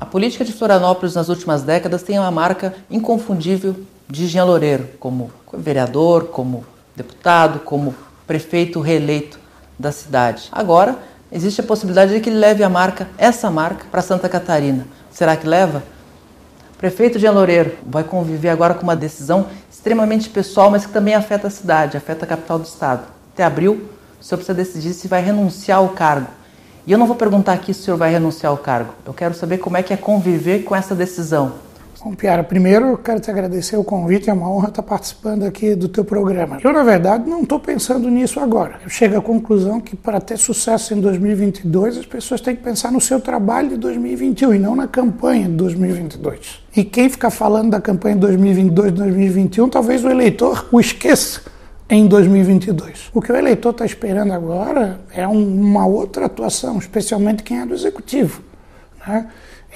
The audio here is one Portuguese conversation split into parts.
A política de Florianópolis nas últimas décadas tem uma marca inconfundível de Jean Loureiro, como vereador, como deputado, como prefeito reeleito da cidade. Agora, existe a possibilidade de que ele leve a marca, essa marca, para Santa Catarina. Será que leva? Prefeito Jean Loureiro vai conviver agora com uma decisão extremamente pessoal, mas que também afeta a cidade, afeta a capital do estado. Até abril, o senhor precisa decidir se vai renunciar ao cargo. E eu não vou perguntar aqui se o senhor vai renunciar ao cargo. Eu quero saber como é que é conviver com essa decisão. Bom, Piara, primeiro eu quero te agradecer o convite, é uma honra estar participando aqui do teu programa. Eu, na verdade, não estou pensando nisso agora. Eu chego à conclusão que para ter sucesso em 2022, as pessoas têm que pensar no seu trabalho de 2021 e não na campanha de 2022. E quem ficar falando da campanha de 2022 2021, talvez o eleitor o esqueça em 2022. O que o eleitor está esperando agora é uma outra atuação, especialmente quem é do executivo. Né?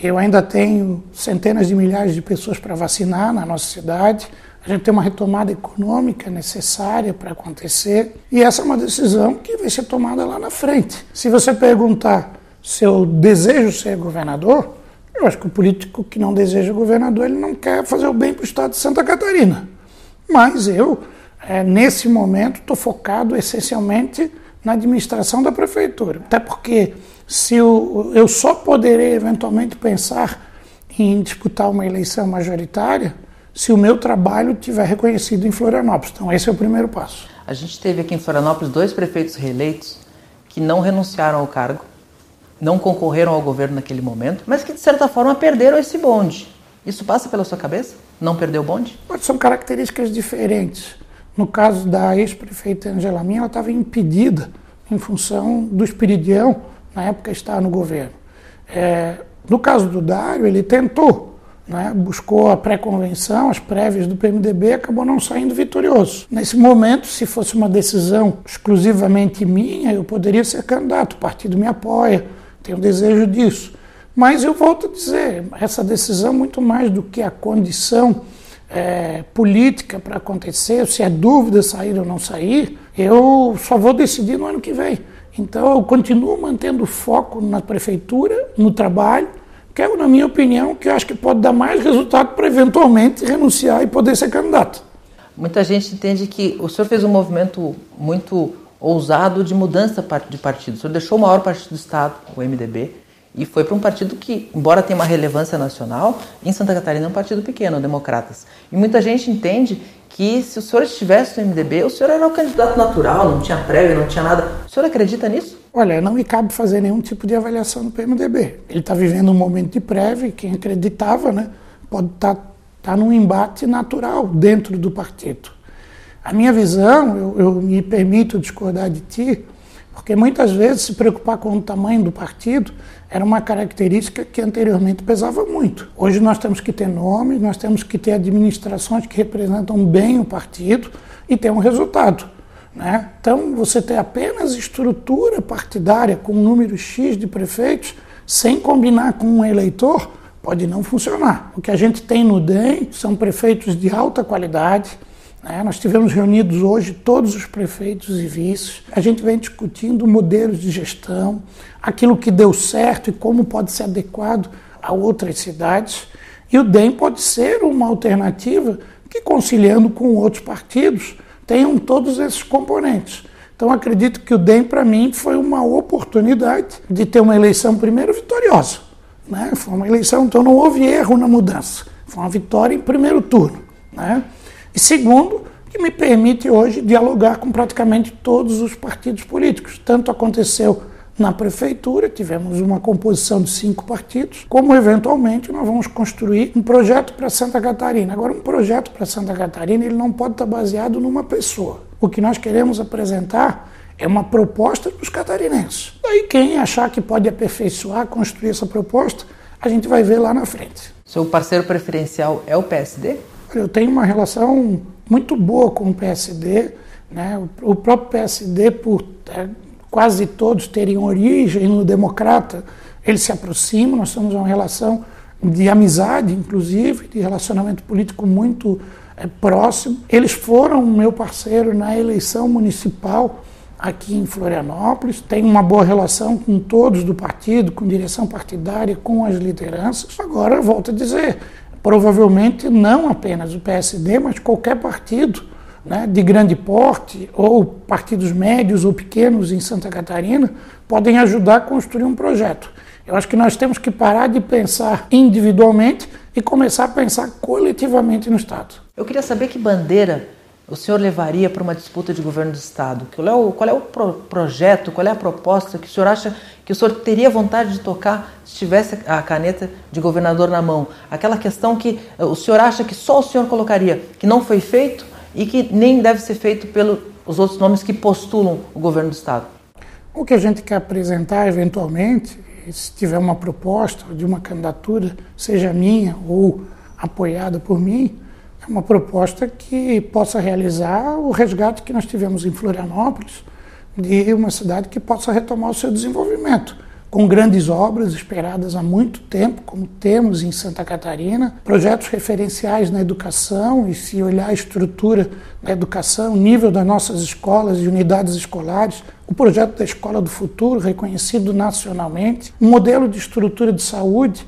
Eu ainda tenho centenas de milhares de pessoas para vacinar na nossa cidade. A gente tem uma retomada econômica necessária para acontecer. E essa é uma decisão que vai ser tomada lá na frente. Se você perguntar se eu desejo ser governador, eu acho que o político que não deseja governador, ele não quer fazer o bem para o estado de Santa Catarina. Mas eu, é, nesse momento, estou focado essencialmente na administração da prefeitura. Até porque se eu, eu só poderei eventualmente pensar em disputar uma eleição majoritária se o meu trabalho tiver reconhecido em Florianópolis. Então, esse é o primeiro passo. A gente teve aqui em Florianópolis dois prefeitos reeleitos que não renunciaram ao cargo, não concorreram ao governo naquele momento, mas que de certa forma perderam esse bonde. Isso passa pela sua cabeça? Não perder o bonde? Mas são características diferentes. No caso da ex-prefeita Angela Minha, ela estava impedida em função do espiridião na época estava no governo. É, no caso do Dário, ele tentou, né, buscou a pré-convenção, as prévias do PMDB, acabou não saindo vitorioso. Nesse momento, se fosse uma decisão exclusivamente minha, eu poderia ser candidato, o partido me apoia, tenho desejo disso. Mas eu volto a dizer, essa decisão, muito mais do que a condição é, política para acontecer, se é dúvida sair ou não sair, eu só vou decidir no ano que vem. Então eu continuo mantendo foco na prefeitura, no trabalho, que é, na minha opinião, que eu acho que pode dar mais resultado para eventualmente renunciar e poder ser candidato. Muita gente entende que o senhor fez um movimento muito ousado de mudança de partido. O senhor deixou o maior partido do Estado, o MDB, e foi para um partido que, embora tenha uma relevância nacional, em Santa Catarina é um partido pequeno, Democratas. E muita gente entende que se o senhor estivesse no MDB, o senhor era o candidato natural, não tinha prévia, não tinha nada. O senhor acredita nisso? Olha, não me cabe fazer nenhum tipo de avaliação no PMDB. Ele está vivendo um momento de prévia, quem acreditava, né, pode estar tá, tá num embate natural dentro do partido. A minha visão, eu, eu me permito discordar de ti, porque muitas vezes se preocupar com o tamanho do partido era uma característica que anteriormente pesava muito. Hoje nós temos que ter nomes, nós temos que ter administrações que representam bem o partido e ter um resultado. Né? Então, você ter apenas estrutura partidária com um número X de prefeitos, sem combinar com um eleitor, pode não funcionar. O que a gente tem no DEM são prefeitos de alta qualidade, né? Nós tivemos reunidos hoje todos os prefeitos e vices. A gente vem discutindo modelos de gestão, aquilo que deu certo e como pode ser adequado a outras cidades. E o DEM pode ser uma alternativa que, conciliando com outros partidos, tenham todos esses componentes. Então, acredito que o DEM, para mim, foi uma oportunidade de ter uma eleição, primeiro, vitoriosa. Né? Foi uma eleição, então não houve erro na mudança. Foi uma vitória em primeiro turno. Né? E segundo, que me permite hoje dialogar com praticamente todos os partidos políticos. Tanto aconteceu na prefeitura, tivemos uma composição de cinco partidos, como eventualmente nós vamos construir um projeto para Santa Catarina. Agora, um projeto para Santa Catarina ele não pode estar baseado numa pessoa. O que nós queremos apresentar é uma proposta dos catarinenses. Aí quem achar que pode aperfeiçoar, construir essa proposta, a gente vai ver lá na frente. Seu parceiro preferencial é o PSD? Eu tenho uma relação muito boa com o PSD. Né? O próprio PSD, por é, quase todos terem origem no democrata, eles se aproximam, nós temos uma relação de amizade, inclusive, de relacionamento político muito é, próximo. Eles foram meu parceiro na eleição municipal aqui em Florianópolis, tem uma boa relação com todos do partido, com direção partidária, com as lideranças. Agora, volto a dizer, provavelmente não apenas o PSD, mas qualquer partido né, de grande porte, ou partidos médios ou pequenos em Santa Catarina, podem ajudar a construir um projeto. Eu acho que nós temos que parar de pensar individualmente e começar a pensar coletivamente no Estado. Eu queria saber que bandeira o senhor levaria para uma disputa de governo do Estado? Qual é o, qual é o pro projeto, qual é a proposta que o senhor acha que o senhor teria vontade de tocar se tivesse a caneta de governador na mão? Aquela questão que eh, o senhor acha que só o senhor colocaria, que não foi feito e que nem deve ser feito pelos outros nomes que postulam o governo do Estado? O que a gente quer apresentar, eventualmente, se tiver uma proposta de uma candidatura, seja minha ou apoiada por mim, uma proposta que possa realizar o resgate que nós tivemos em Florianópolis de uma cidade que possa retomar o seu desenvolvimento com grandes obras esperadas há muito tempo, como temos em Santa Catarina, projetos referenciais na educação, e se olhar a estrutura da educação, o nível das nossas escolas e unidades escolares, o projeto da Escola do Futuro, reconhecido nacionalmente, um modelo de estrutura de saúde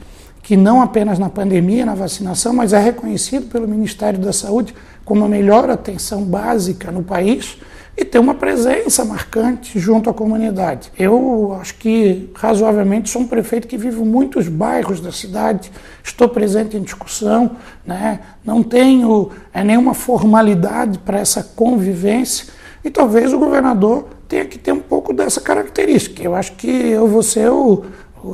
que não apenas na pandemia, na vacinação, mas é reconhecido pelo Ministério da Saúde como a melhor atenção básica no país e ter uma presença marcante junto à comunidade. Eu acho que, razoavelmente, sou um prefeito que vive muitos bairros da cidade, estou presente em discussão, né? não tenho é, nenhuma formalidade para essa convivência e talvez o governador tenha que ter um pouco dessa característica. Eu acho que eu vou ser, o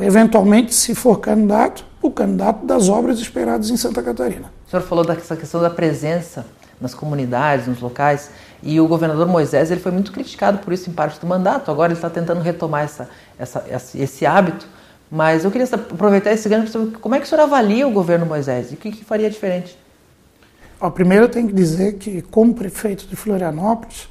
eventualmente, se for candidato, o candidato das obras esperadas em Santa Catarina. O senhor falou dessa questão da presença nas comunidades, nos locais. E o governador Moisés ele foi muito criticado por isso em parte do mandato. Agora ele está tentando retomar essa, essa, esse hábito. Mas eu queria aproveitar esse gancho para saber como é que o senhor avalia o governo Moisés e o que, que faria diferente? Ó, primeiro eu tenho que dizer que, como prefeito de Florianópolis,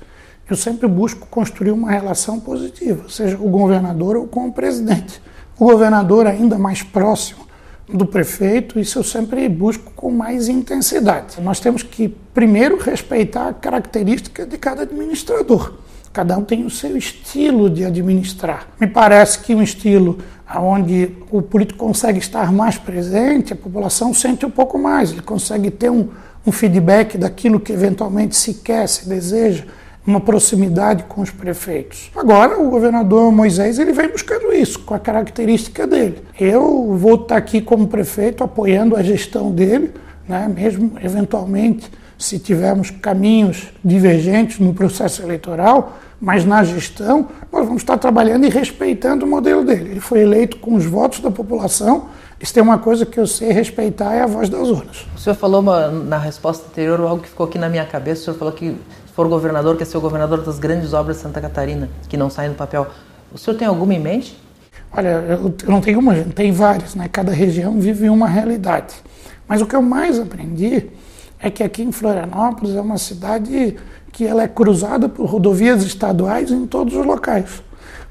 eu sempre busco construir uma relação positiva, seja o governador ou com o presidente. O governador ainda mais próximo do prefeito, isso eu sempre busco com mais intensidade. Nós temos que, primeiro, respeitar a característica de cada administrador. Cada um tem o seu estilo de administrar. Me parece que um estilo onde o político consegue estar mais presente, a população sente um pouco mais, ele consegue ter um, um feedback daquilo que eventualmente se quer, se deseja uma proximidade com os prefeitos. Agora, o governador Moisés ele vem buscando isso, com a característica dele. Eu vou estar aqui como prefeito apoiando a gestão dele, né, mesmo eventualmente se tivermos caminhos divergentes no processo eleitoral, mas na gestão nós vamos estar trabalhando e respeitando o modelo dele. Ele foi eleito com os votos da população. Isso tem uma coisa que eu sei respeitar, é a voz das urnas. O senhor falou uma, na resposta anterior algo que ficou aqui na minha cabeça. O senhor falou que for governador, quer ser o governador das grandes obras de Santa Catarina, que não saem do papel. O senhor tem alguma em mente? Olha, eu, não tenho uma, tem várias, né? Cada região vive uma realidade. Mas o que eu mais aprendi é que aqui em Florianópolis é uma cidade que ela é cruzada por rodovias estaduais em todos os locais.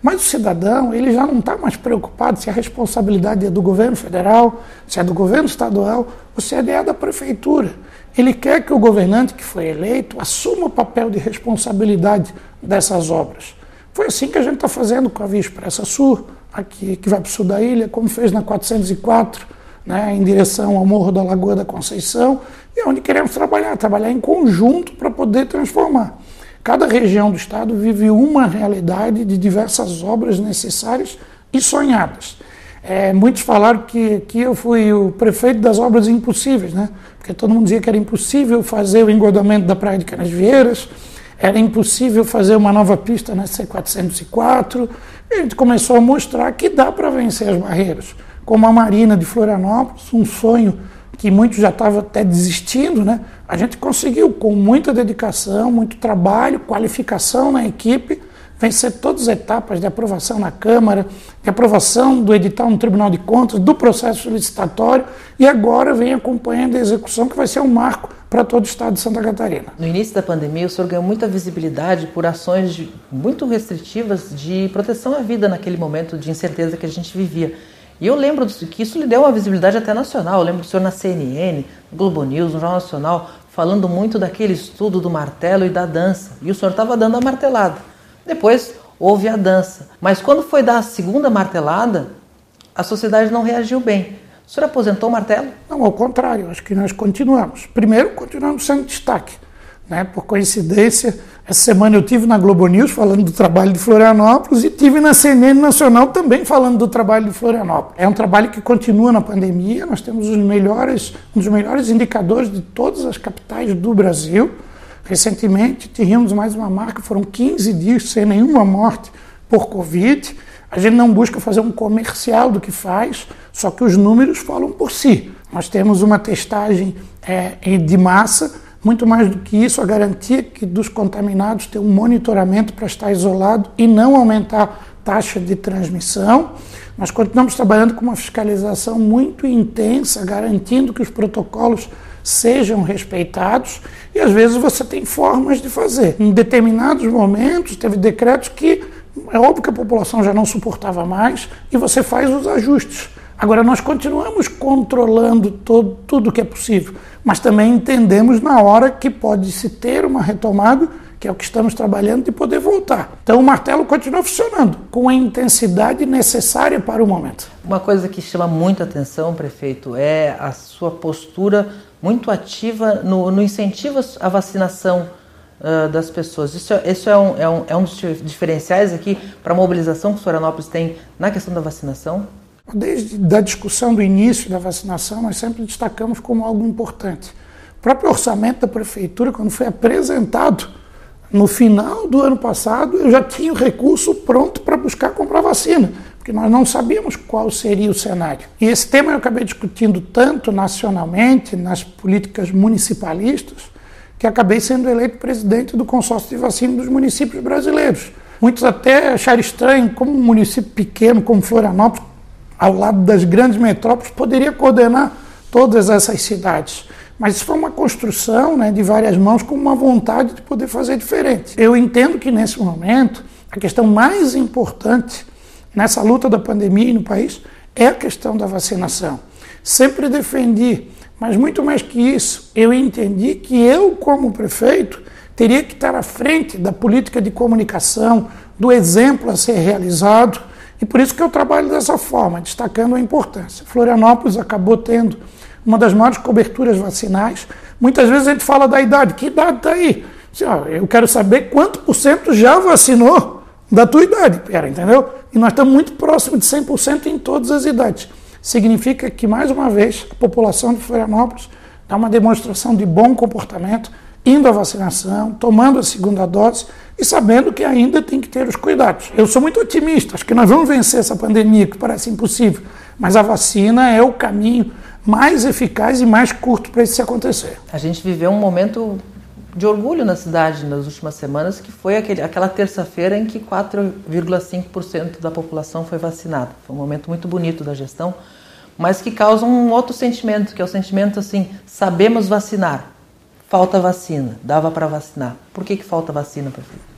Mas o cidadão ele já não está mais preocupado se a responsabilidade é do governo federal, se é do governo estadual ou se é da prefeitura. Ele quer que o governante que foi eleito assuma o papel de responsabilidade dessas obras. Foi assim que a gente está fazendo com a Via Expressa Sul, aqui, que vai para o sul da ilha, como fez na 404, né, em direção ao Morro da Lagoa da Conceição, e é onde queremos trabalhar, trabalhar em conjunto para poder transformar. Cada região do estado vive uma realidade de diversas obras necessárias e sonhadas. É, muitos falaram que aqui eu fui o prefeito das obras impossíveis, né? Porque todo mundo dizia que era impossível fazer o engordamento da Praia de Canasvieiras, era impossível fazer uma nova pista na C404. E a gente começou a mostrar que dá para vencer as barreiras. Como a Marina de Florianópolis, um sonho que muitos já estavam até desistindo, né? A gente conseguiu, com muita dedicação, muito trabalho, qualificação na equipe, vencer todas as etapas de aprovação na Câmara, de aprovação do edital no Tribunal de Contas, do processo licitatório e agora vem acompanhando a execução, que vai ser um marco para todo o estado de Santa Catarina. No início da pandemia, o senhor ganhou muita visibilidade por ações de, muito restritivas de proteção à vida naquele momento de incerteza que a gente vivia. E eu lembro que isso lhe deu uma visibilidade até nacional. Eu lembro do senhor na CNN, no Globo News, no Jornal Nacional, falando muito daquele estudo do martelo e da dança. E o senhor estava dando a martelada. Depois houve a dança. Mas quando foi dar a segunda martelada, a sociedade não reagiu bem. O senhor aposentou o martelo? Não, ao contrário, acho que nós continuamos. Primeiro, continuamos sendo destaque. Né? Por coincidência, essa semana eu tive na Globo News falando do trabalho de Florianópolis e tive na CNN Nacional também falando do trabalho de Florianópolis. É um trabalho que continua na pandemia, nós temos os melhores, um dos melhores indicadores de todas as capitais do Brasil. Recentemente tivemos mais uma marca, foram 15 dias sem nenhuma morte por Covid. A gente não busca fazer um comercial do que faz, só que os números falam por si. Nós temos uma testagem é, de massa, muito mais do que isso, a garantia que dos contaminados ter um monitoramento para estar isolado e não aumentar taxa de transmissão. Nós continuamos trabalhando com uma fiscalização muito intensa, garantindo que os protocolos sejam respeitados e às vezes você tem formas de fazer. Em determinados momentos, teve decretos que é óbvio que a população já não suportava mais e você faz os ajustes. Agora, nós continuamos controlando todo, tudo que é possível, mas também entendemos na hora que pode se ter uma retomada, que é o que estamos trabalhando, de poder voltar. Então, o martelo continua funcionando com a intensidade necessária para o momento. Uma coisa que chama muita atenção, prefeito, é a sua postura muito ativa no, no incentivo à vacinação uh, das pessoas. Isso, é, isso é, um, é, um, é um dos diferenciais aqui para a mobilização que Florianópolis tem na questão da vacinação? Desde a discussão do início da vacinação, nós sempre destacamos como algo importante. O próprio orçamento da prefeitura, quando foi apresentado no final do ano passado, eu já tinha o recurso pronto para buscar comprar vacina, porque nós não sabíamos qual seria o cenário. E esse tema eu acabei discutindo tanto nacionalmente, nas políticas municipalistas, que acabei sendo eleito presidente do consórcio de vacina dos municípios brasileiros. Muitos até acharam estranho como um município pequeno como Florianópolis, ao lado das grandes metrópoles, poderia coordenar todas essas cidades. Mas isso foi uma construção né, de várias mãos com uma vontade de poder fazer diferente. Eu entendo que nesse momento a questão mais importante nessa luta da pandemia no país é a questão da vacinação. Sempre defendi mas muito mais que isso, eu entendi que eu, como prefeito, teria que estar à frente da política de comunicação, do exemplo a ser realizado, e por isso que eu trabalho dessa forma, destacando a importância. Florianópolis acabou tendo uma das maiores coberturas vacinais. Muitas vezes a gente fala da idade. Que idade está aí? Eu quero saber quanto por cento já vacinou da tua idade, pera, entendeu? E nós estamos muito próximos de 100% em todas as idades significa que, mais uma vez, a população de Florianópolis dá uma demonstração de bom comportamento, indo à vacinação, tomando a segunda dose e sabendo que ainda tem que ter os cuidados. Eu sou muito otimista, acho que nós vamos vencer essa pandemia, que parece impossível, mas a vacina é o caminho mais eficaz e mais curto para isso acontecer. A gente viveu um momento de orgulho na cidade nas últimas semanas, que foi aquele, aquela terça-feira em que 4,5% da população foi vacinada. Foi um momento muito bonito da gestão, mas que causa um outro sentimento, que é o sentimento assim, sabemos vacinar, falta vacina, dava para vacinar. Por que, que falta vacina, prefeito?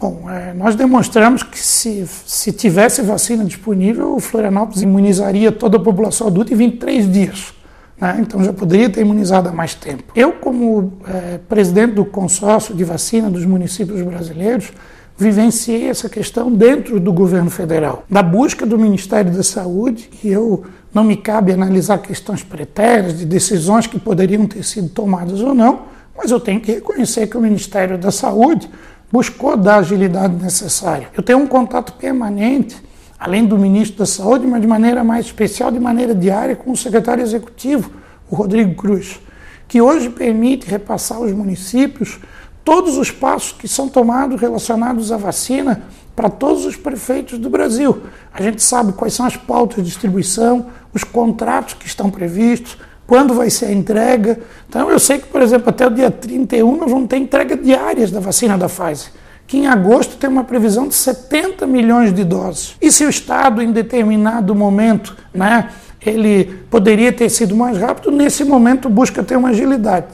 Bom, é, nós demonstramos que se, se tivesse vacina disponível, o Florianópolis imunizaria toda a população adulta em 23 dias. Né? Então já poderia ter imunizado há mais tempo. Eu, como é, presidente do consórcio de vacina dos municípios brasileiros, vivenciei essa questão dentro do governo federal, da busca do Ministério da Saúde, e eu não me cabe analisar questões pretéritas, de decisões que poderiam ter sido tomadas ou não, mas eu tenho que reconhecer que o Ministério da Saúde buscou dar a agilidade necessária. Eu tenho um contato permanente além do ministro da Saúde, mas de maneira mais especial, de maneira diária, com o secretário executivo, o Rodrigo Cruz, que hoje permite repassar aos municípios todos os passos que são tomados relacionados à vacina para todos os prefeitos do Brasil. A gente sabe quais são as pautas de distribuição, os contratos que estão previstos, quando vai ser a entrega. Então, eu sei que, por exemplo, até o dia 31 nós vamos ter entrega diárias da vacina da Pfizer que em agosto tem uma previsão de 70 milhões de doses. E se o Estado, em determinado momento, né, ele poderia ter sido mais rápido, nesse momento busca ter uma agilidade.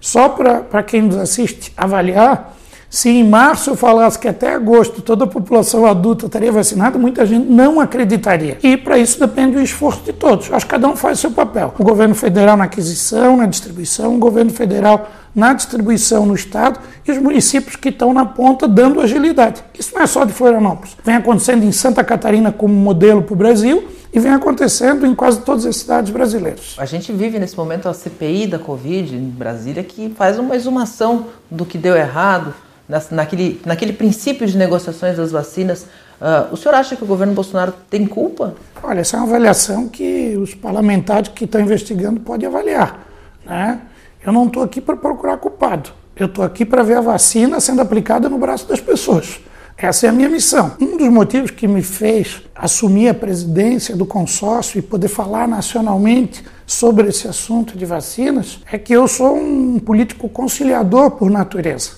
Só para quem nos assiste avaliar, Se em março falasse que até agosto toda a população adulta estaria vacinada, muita gente não acreditaria. E para isso depende do esforço de todos. Acho que cada um faz o seu papel. O governo federal na aquisição, na distribuição, o governo federal na distribuição no Estado e os municípios que estão na ponta dando agilidade. Isso não é só de Florianópolis. Vem acontecendo em Santa Catarina como modelo para o Brasil e vem acontecendo em quase todas as cidades brasileiras. A gente vive nesse momento a CPI da Covid em Brasília que faz uma exumação do que deu errado, naquele, naquele princípio de negociações das vacinas. Uh, o senhor acha que o governo Bolsonaro tem culpa? Olha, essa é uma avaliação que os parlamentares que estão investigando podem avaliar. Né? Eu não estou aqui para procurar culpado. Eu estou aqui para ver a vacina sendo aplicada no braço das pessoas. Essa é a minha missão. Um dos motivos que me fez assumir a presidência do consórcio e poder falar nacionalmente sobre esse assunto de vacinas é que eu sou um político conciliador por natureza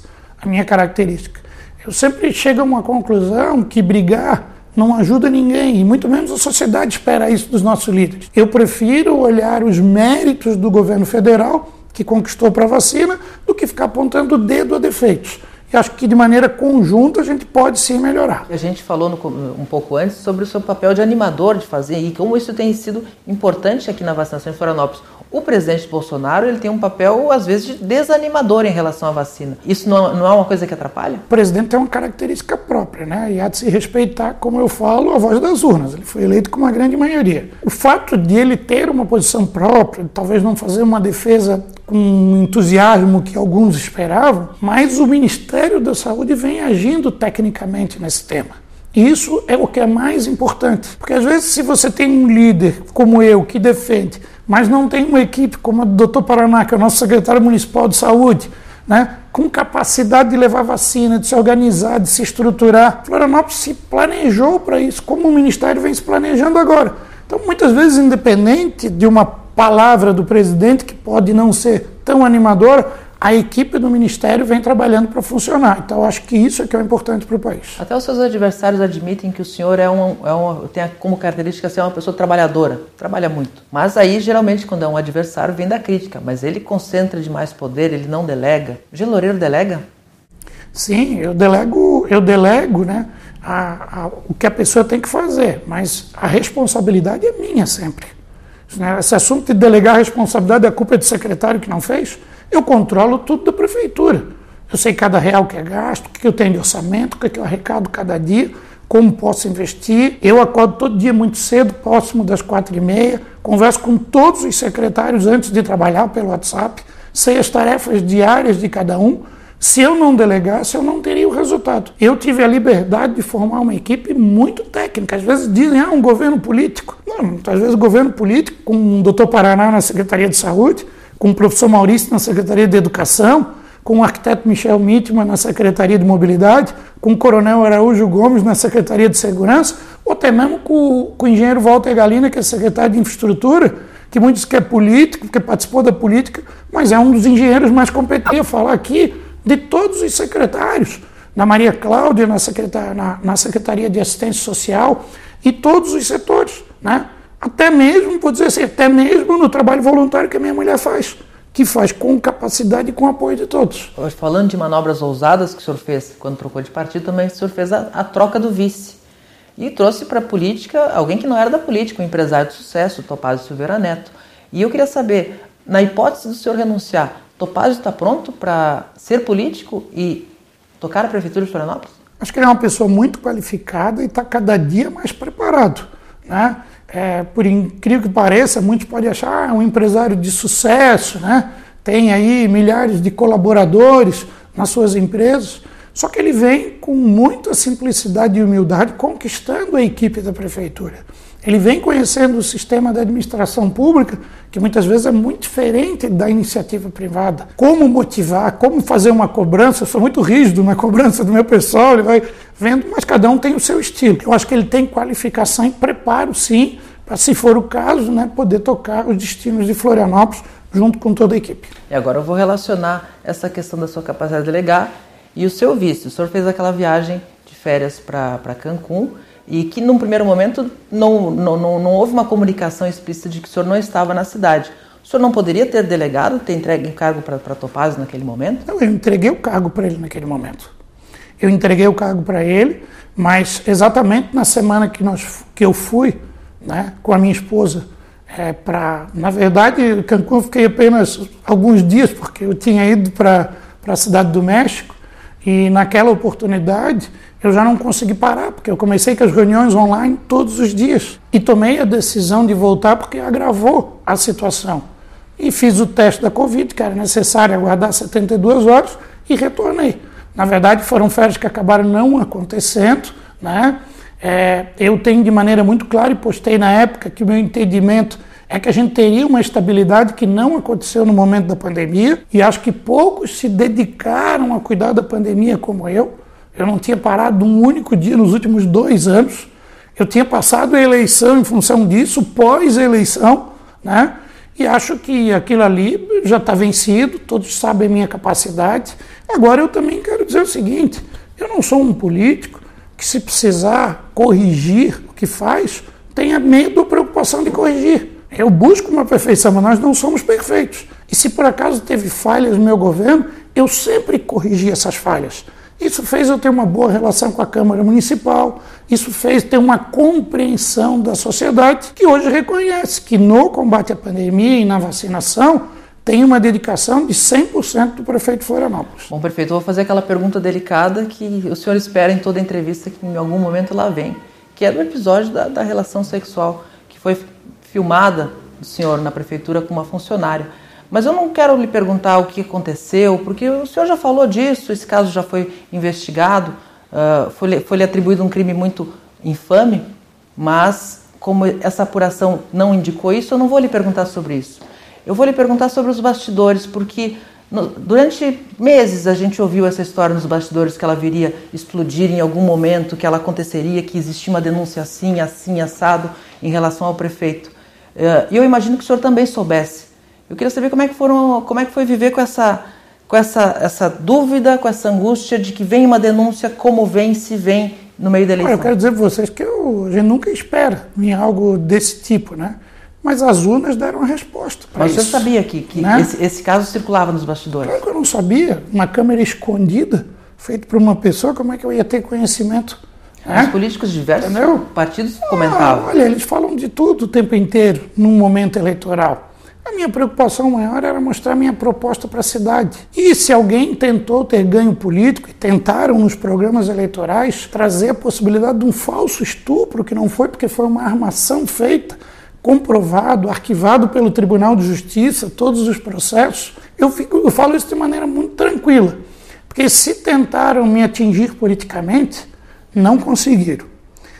a minha característica. Eu sempre chego a uma conclusão que brigar não ajuda ninguém, e muito menos a sociedade espera isso dos nossos líderes. Eu prefiro olhar os méritos do governo federal, que conquistou para a vacina, do que ficar apontando o dedo a defeitos. E acho que de maneira conjunta a gente pode sim melhorar. A gente falou no, um pouco antes sobre o seu papel de animador de fazer e como isso tem sido importante aqui na vacinação em Florianópolis. O presidente Bolsonaro ele tem um papel, às vezes, de desanimador em relação à vacina. Isso não, não é uma coisa que atrapalha? O presidente tem uma característica própria, né? E há de se respeitar, como eu falo, a voz das urnas. Ele foi eleito com uma grande maioria. O fato de ele ter uma posição própria, talvez não fazer uma defesa com o entusiasmo que alguns esperavam, mas o Ministério da Saúde vem agindo tecnicamente nesse tema. Isso é o que é mais importante. Porque às vezes, se você tem um líder como eu que defende, mas não tem uma equipe como a do Dr. Paraná, que é o nosso secretário municipal de saúde, né, com capacidade de levar vacina, de se organizar, de se estruturar. Florianópolis se planejou para isso, como o Ministério vem se planejando agora. Então, muitas vezes, independente de uma palavra do presidente, que pode não ser tão animadora, a equipe do Ministério vem trabalhando para funcionar. Então, acho que isso é que é importante para o país. Até os seus adversários admitem que o senhor é um, é um, tem como característica ser uma pessoa trabalhadora, trabalha muito. Mas aí, geralmente, quando é um adversário, vem da crítica. Mas ele concentra demais poder, ele não delega. O Geloreiro delega? Sim, eu delego, eu delego né, a, a, o que a pessoa tem que fazer, mas a responsabilidade é minha sempre. Né, esse assunto de delegar a responsabilidade, a culpa é do secretário que não fez, eu controlo tudo da prefeitura. Eu sei cada real que é gasto, o que eu tenho de orçamento, o que eu arrecado cada dia, como posso investir. Eu acordo todo dia muito cedo, próximo das quatro e meia, converso com todos os secretários antes de trabalhar pelo WhatsApp, sei as tarefas diárias de cada um. Se eu não delegasse, eu não teria o resultado. Eu tive a liberdade de formar uma equipe muito técnica. Às vezes dizem, ah, um governo político. Não, às vezes governo político, com o doutor Paraná na Secretaria de Saúde, com o professor Maurício na Secretaria de Educação, com o arquiteto Michel Mitman na Secretaria de Mobilidade, com o coronel Araújo Gomes na Secretaria de Segurança, ou até mesmo com, com o engenheiro Walter Galina, que é secretário de Infraestrutura, que muitos que é político, que participou da política, mas é um dos engenheiros mais competentes. Eu falar aqui de todos os secretários, da Maria Cláudia na, secretar, na, na Secretaria de Assistência Social e todos os setores, né? Até mesmo, vou dizer assim, até mesmo no trabalho voluntário que a minha mulher faz, que faz com capacidade e com apoio de todos. Falando de manobras ousadas que o senhor fez quando trocou de partido, também o senhor fez a, a troca do vice. E trouxe para a política alguém que não era da política, um empresário de sucesso, o Topázio Silveira Neto. E eu queria saber, na hipótese do senhor renunciar, Topázio está pronto para ser político e tocar a prefeitura de Florianópolis? Acho que ele é uma pessoa muito qualificada e está cada dia mais preparado. Né? É, por incrível que pareça, muitos podem achar ah, um empresário de sucesso, né? tem aí milhares de colaboradores nas suas empresas, só que ele vem com muita simplicidade e humildade conquistando a equipe da prefeitura. Ele vem conhecendo o sistema da administração pública, que muitas vezes é muito diferente da iniciativa privada. Como motivar, como fazer uma cobrança. Eu sou muito rígido na cobrança do meu pessoal, ele vai vendo, mas cada um tem o seu estilo. Eu acho que ele tem qualificação e preparo, sim, para, se for o caso, né, poder tocar os destinos de Florianópolis junto com toda a equipe. E agora eu vou relacionar essa questão da sua capacidade de delegar e o seu vice. O senhor fez aquela viagem de férias para Cancún e que num primeiro momento não, não, não, não houve uma comunicação explícita de que o senhor não estava na cidade. O senhor não poderia ter delegado, ter entregue o cargo para Topazio naquele momento? Não, eu entreguei o cargo para ele naquele momento. eu entreguei o cargo para ele, mas exatamente na semana que, nós, que eu fui né, com a minha esposa é, para. Na verdade, Cancún eu fiquei apenas alguns dias, porque eu tinha ido para a cidade do México e naquela oportunidade eu já não consegui parar, porque eu comecei com as reuniões online todos os dias e tomei a decisão de voltar porque agravou a situação. E fiz o teste da Covid, que era necessário aguardar 72 horas, e retornei. Na verdade, foram férias que acabaram não acontecendo, né? É, eu tenho de maneira muito clara e postei na época que o meu entendimento é que a gente teria uma estabilidade que não aconteceu no momento da pandemia e acho que poucos se dedicaram a cuidar da pandemia como eu. Eu não tinha parado um único dia nos últimos dois anos. Eu tinha passado a eleição em função disso, pós-eleição, né? E acho que aquilo ali já está vencido, todos sabem a minha capacidade. Agora eu também quero dizer o seguinte: eu não sou um político que, se precisar corrigir o que faz, tenha medo ou preocupação de corrigir. Eu busco uma perfeição, mas nós não somos perfeitos. E se por acaso teve falhas no meu governo, eu sempre corrigi essas falhas. Isso fez eu ter uma boa relação com a Câmara Municipal, isso fez ter uma compreensão da sociedade que hoje reconhece que no combate à pandemia e na vacinação tem uma dedicação de 100% do prefeito Florianópolis. Bom, prefeito, vou fazer aquela pergunta delicada que o senhor espera em toda entrevista que em algum momento lá vem, que é do episódio da, da relação sexual que foi filmada do senhor na prefeitura com uma funcionária. Mas eu não quero lhe perguntar o que aconteceu, porque o senhor já falou disso, esse caso já foi investigado, uh, foi, foi lhe atribuído um crime muito infame, mas como essa apuração não indicou isso, eu não vou lhe perguntar sobre isso. Eu vou lhe perguntar sobre os bastidores, porque no, durante meses a gente ouviu essa história nos bastidores que ela viria explodir em algum momento, que ela aconteceria, que existia uma denúncia assim, assim, assado em relação ao prefeito. Uh, e eu imagino que o senhor também soubesse. Eu queria saber como é que foram, como é que foi viver com essa com essa, essa dúvida, com essa angústia de que vem uma denúncia, como vem, se vem no meio da eleição. eu quero dizer para vocês que eu, a gente nunca espera em algo desse tipo, né? Mas as urnas deram a resposta. Mas isso, você sabia que, que né? esse, esse, caso circulava nos bastidores? Claro que eu não sabia. Uma câmera escondida, feita por uma pessoa, como é que eu ia ter conhecimento? Né? Os políticos de diversos Entendeu? partidos comentavam. Ah, olha, eles falam de tudo o tempo inteiro, num momento eleitoral. A minha preocupação maior era mostrar minha proposta para a cidade. E se alguém tentou ter ganho político, e tentaram nos programas eleitorais trazer a possibilidade de um falso estupro, que não foi porque foi uma armação feita, comprovado, arquivado pelo Tribunal de Justiça, todos os processos, eu, fico, eu falo isso de maneira muito tranquila. Porque se tentaram me atingir politicamente, não conseguiram.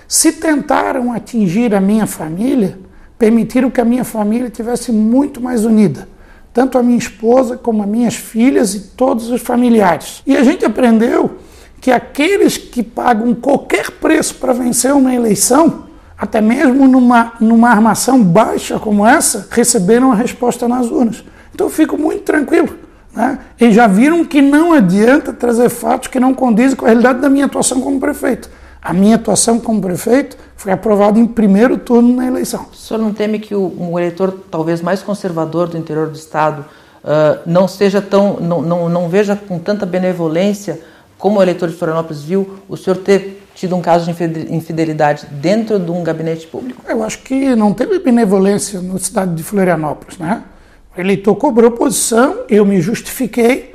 Se tentaram atingir a minha família, permitiram que a minha família tivesse muito mais unida, tanto a minha esposa como as minhas filhas e todos os familiares. E a gente aprendeu que aqueles que pagam qualquer preço para vencer uma eleição, até mesmo numa, numa armação baixa como essa, receberam a resposta nas urnas. Então eu fico muito tranquilo. Né? E já viram que não adianta trazer fatos que não condizem com a realidade da minha atuação como prefeito. A minha atuação como prefeito foi aprovada em primeiro turno na eleição. O senhor não teme que o, um eleitor talvez mais conservador do interior do Estado uh, não seja tão, não, não, não veja com tanta benevolência como o eleitor de Florianópolis viu o senhor ter tido um caso de infidelidade dentro de um gabinete público? Eu acho que não teve benevolência no estado de Florianópolis, né? O eleitor cobrou posição, eu me justifiquei,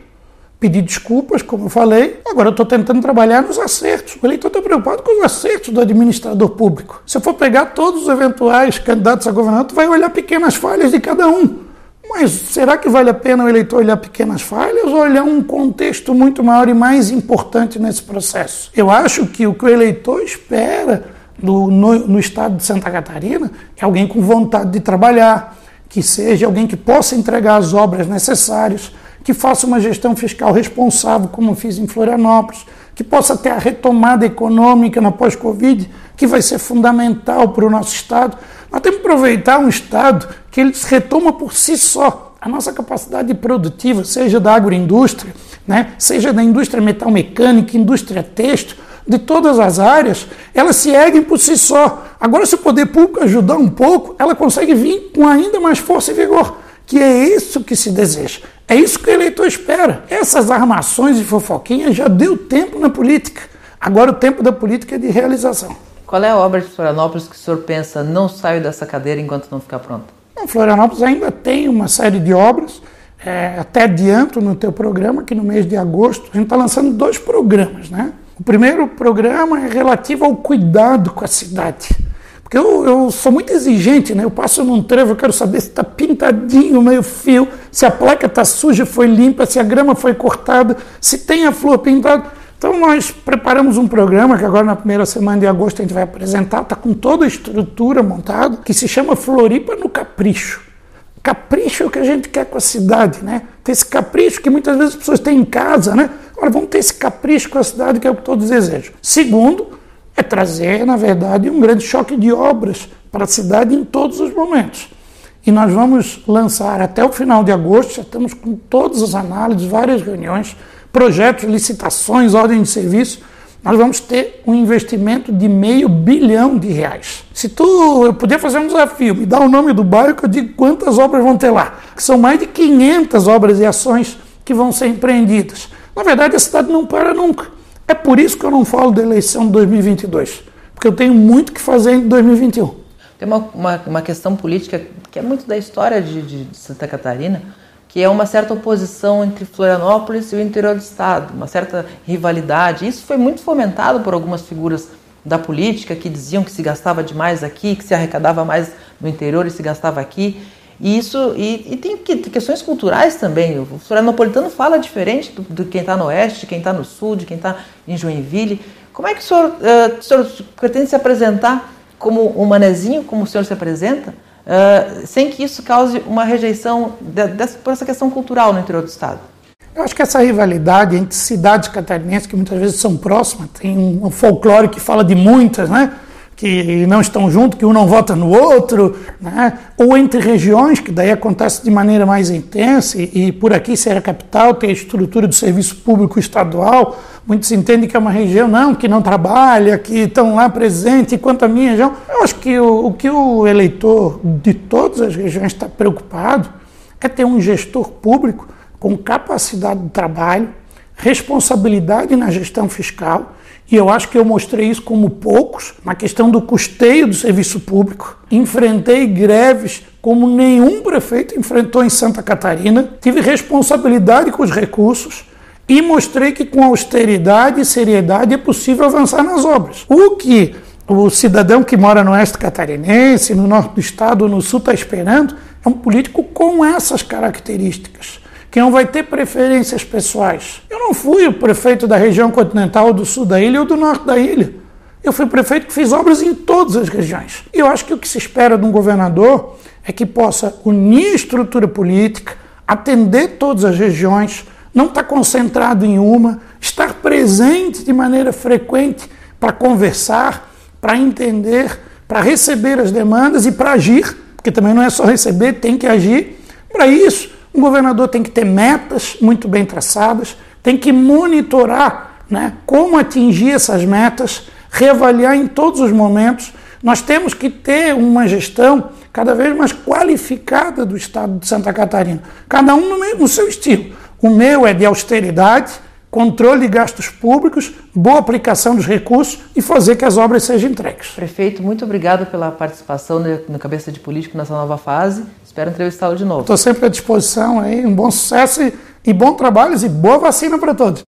pedi desculpas, como eu falei. Agora eu estou tentando trabalhar nos acertos. O eleitor está preocupado com os acertos do administrador público. Se eu for pegar todos os eventuais candidatos a governador, tu vai olhar pequenas falhas de cada um. Mas será que vale a pena o eleitor olhar pequenas falhas ou olhar um contexto muito maior e mais importante nesse processo? Eu acho que o que o eleitor espera do, no, no estado de Santa Catarina é alguém com vontade de trabalhar, que seja alguém que possa entregar as obras necessárias, que faça uma gestão fiscal responsável, como fiz em Florianópolis, que possa ter a retomada econômica na pós-Covid, que vai ser fundamental para o nosso Estado. Nós temos que aproveitar um Estado que ele se retoma por si só. A nossa capacidade produtiva, seja da agroindústria, né, seja da indústria metalmecânica, indústria têxtil, de todas as áreas, elas se erguem por si só. Agora, se o poder público ajudar um pouco, ela consegue vir com ainda mais força e vigor, que é isso que se deseja É isso que o eleitor espera. Essas armações e fofoquinhas já deu tempo na política. Agora o tempo da política é de realização. Qual é a obra de Florianópolis que o senhor pensa não saio dessa cadeira enquanto não ficar pronta? Em Florianópolis ainda tem uma série de obras. É, até adianto no teu programa que no mês de agosto a gente está lançando dois programas, né? O primeiro programa é relativo ao cuidado com a cidade. Porque eu, eu sou muito exigente, né? Eu passo num trevo, eu quero saber se está pintadinho meio fio, se a placa está suja, foi limpa, se a grama foi cortada, se tem a flor pintada. Então nós preparamos um programa que agora na primeira semana de agosto a gente vai apresentar, está com toda a estrutura montada, que se chama Floripa no Capricho. Capricho é o que a gente quer com a cidade, né? Ter esse capricho que muitas vezes as pessoas têm em casa, né? Agora vamos ter esse capricho com a cidade que é o que todos desejam. Segundo, é trazer, na verdade, um grande choque de obras para a cidade em todos os momentos. E nós vamos lançar até o final de agosto, já estamos com todas as análises, várias reuniões, projetos, licitações, ordem de serviço, nós vamos ter um investimento de meio bilhão de reais. Se tu, eu podia fazer um desafio, me dá o nome do bairro que eu digo quantas obras vão ter lá. Que são mais de 500 obras e ações que vão ser empreendidas. Na verdade, a cidade não para nunca. É por isso que eu não falo da eleição de 2022, porque eu tenho muito que fazer em 2021. Tem uma, uma, uma questão política que é muito da história de, de Santa Catarina, que é uma certa oposição entre Florianópolis e o interior do estado, uma certa rivalidade. Isso foi muito fomentado por algumas figuras da política que diziam que se gastava demais aqui, que se arrecadava mais no interior e se gastava aqui. E isso e, e tem questões culturais também. O florianopolitano fala diferente do, do quem está no oeste, de quem está no sul, de quem está em Joinville. Como é que o senhor, uh, o senhor pretende se apresentar como um manezinho, como o senhor se apresenta? uh, sem que isso cause uma rejeição de, de, por essa questão cultural no interior do Estado? Eu acho que essa rivalidade entre cidades catarinenses, que muitas vezes são próximas, tem um folclore que fala de muitas, né? Que não estão juntos, que um não vota no outro, né? ou entre regiões, que daí acontece de maneira mais intensa, e, por aqui, Serra Capital, tem a estrutura do serviço público estadual, muitos entendem que é uma região não, que não trabalha, que estão lá presentes, enquanto a minha região. Eu acho que o, o que o eleitor de todas as regiões está preocupado é ter um gestor público com capacidade de trabalho, responsabilidade na gestão fiscal e eu acho que eu mostrei isso como poucos na questão do custeio do serviço público. Enfrentei greves como nenhum prefeito enfrentou em Santa Catarina. Tive responsabilidade com os recursos e mostrei que com austeridade e seriedade é possível avançar nas obras. O que o cidadão que mora no oeste catarinense, no norte do estado, no sul está esperando é um político com essas características que não vai ter preferências pessoais. Eu não fui o prefeito da região continental do sul da ilha ou do norte da ilha. Eu fui prefeito que fiz obras em todas as regiões. E eu acho que o que se espera de um governador é que possa unir a estrutura política, atender todas as regiões, não estar concentrado em uma, estar presente de maneira frequente para conversar, para entender, para receber as demandas e para agir, porque também não é só receber, tem que agir. Para isso, um governador tem que ter metas muito bem traçadas, tem que monitorar né, como atingir essas metas, reavaliar em todos os momentos. Nós temos que ter uma gestão cada vez mais qualificada do Estado de Santa Catarina, cada um no, no seu estilo. O meu é de austeridade, controle de gastos públicos, boa aplicação dos recursos e fazer que as obras sejam entregues. Prefeito, muito obrigado pela participação no Cabeça de Político nessa nova fase. Espero entrevistá-lo de novo. Estou sempre à disposição aí, um bom sucesso e, e bom trabalho e boa vacina para todos.